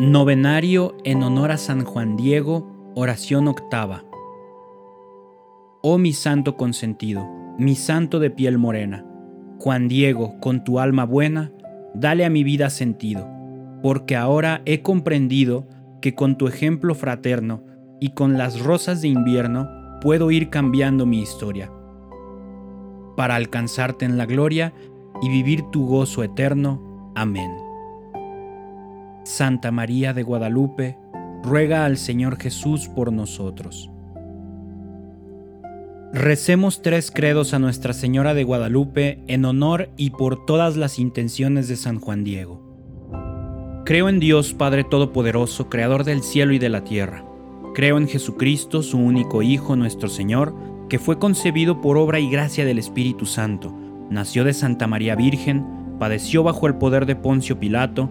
Novenario en honor a San Juan Diego, oración octava. Oh mi santo consentido, mi santo de piel morena, Juan Diego, con tu alma buena, dale a mi vida sentido, porque ahora he comprendido que con tu ejemplo fraterno y con las rosas de invierno puedo ir cambiando mi historia, para alcanzarte en la gloria y vivir tu gozo eterno. Amén. Santa María de Guadalupe, ruega al Señor Jesús por nosotros. Recemos tres credos a Nuestra Señora de Guadalupe en honor y por todas las intenciones de San Juan Diego. Creo en Dios Padre Todopoderoso, Creador del cielo y de la tierra. Creo en Jesucristo, su único Hijo, nuestro Señor, que fue concebido por obra y gracia del Espíritu Santo, nació de Santa María Virgen, padeció bajo el poder de Poncio Pilato,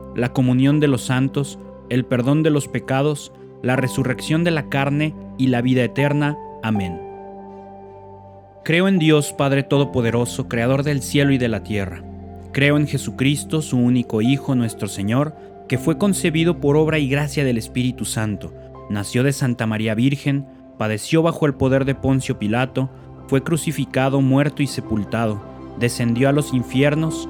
la comunión de los santos, el perdón de los pecados, la resurrección de la carne y la vida eterna. Amén. Creo en Dios Padre Todopoderoso, Creador del cielo y de la tierra. Creo en Jesucristo, su único Hijo, nuestro Señor, que fue concebido por obra y gracia del Espíritu Santo, nació de Santa María Virgen, padeció bajo el poder de Poncio Pilato, fue crucificado, muerto y sepultado, descendió a los infiernos,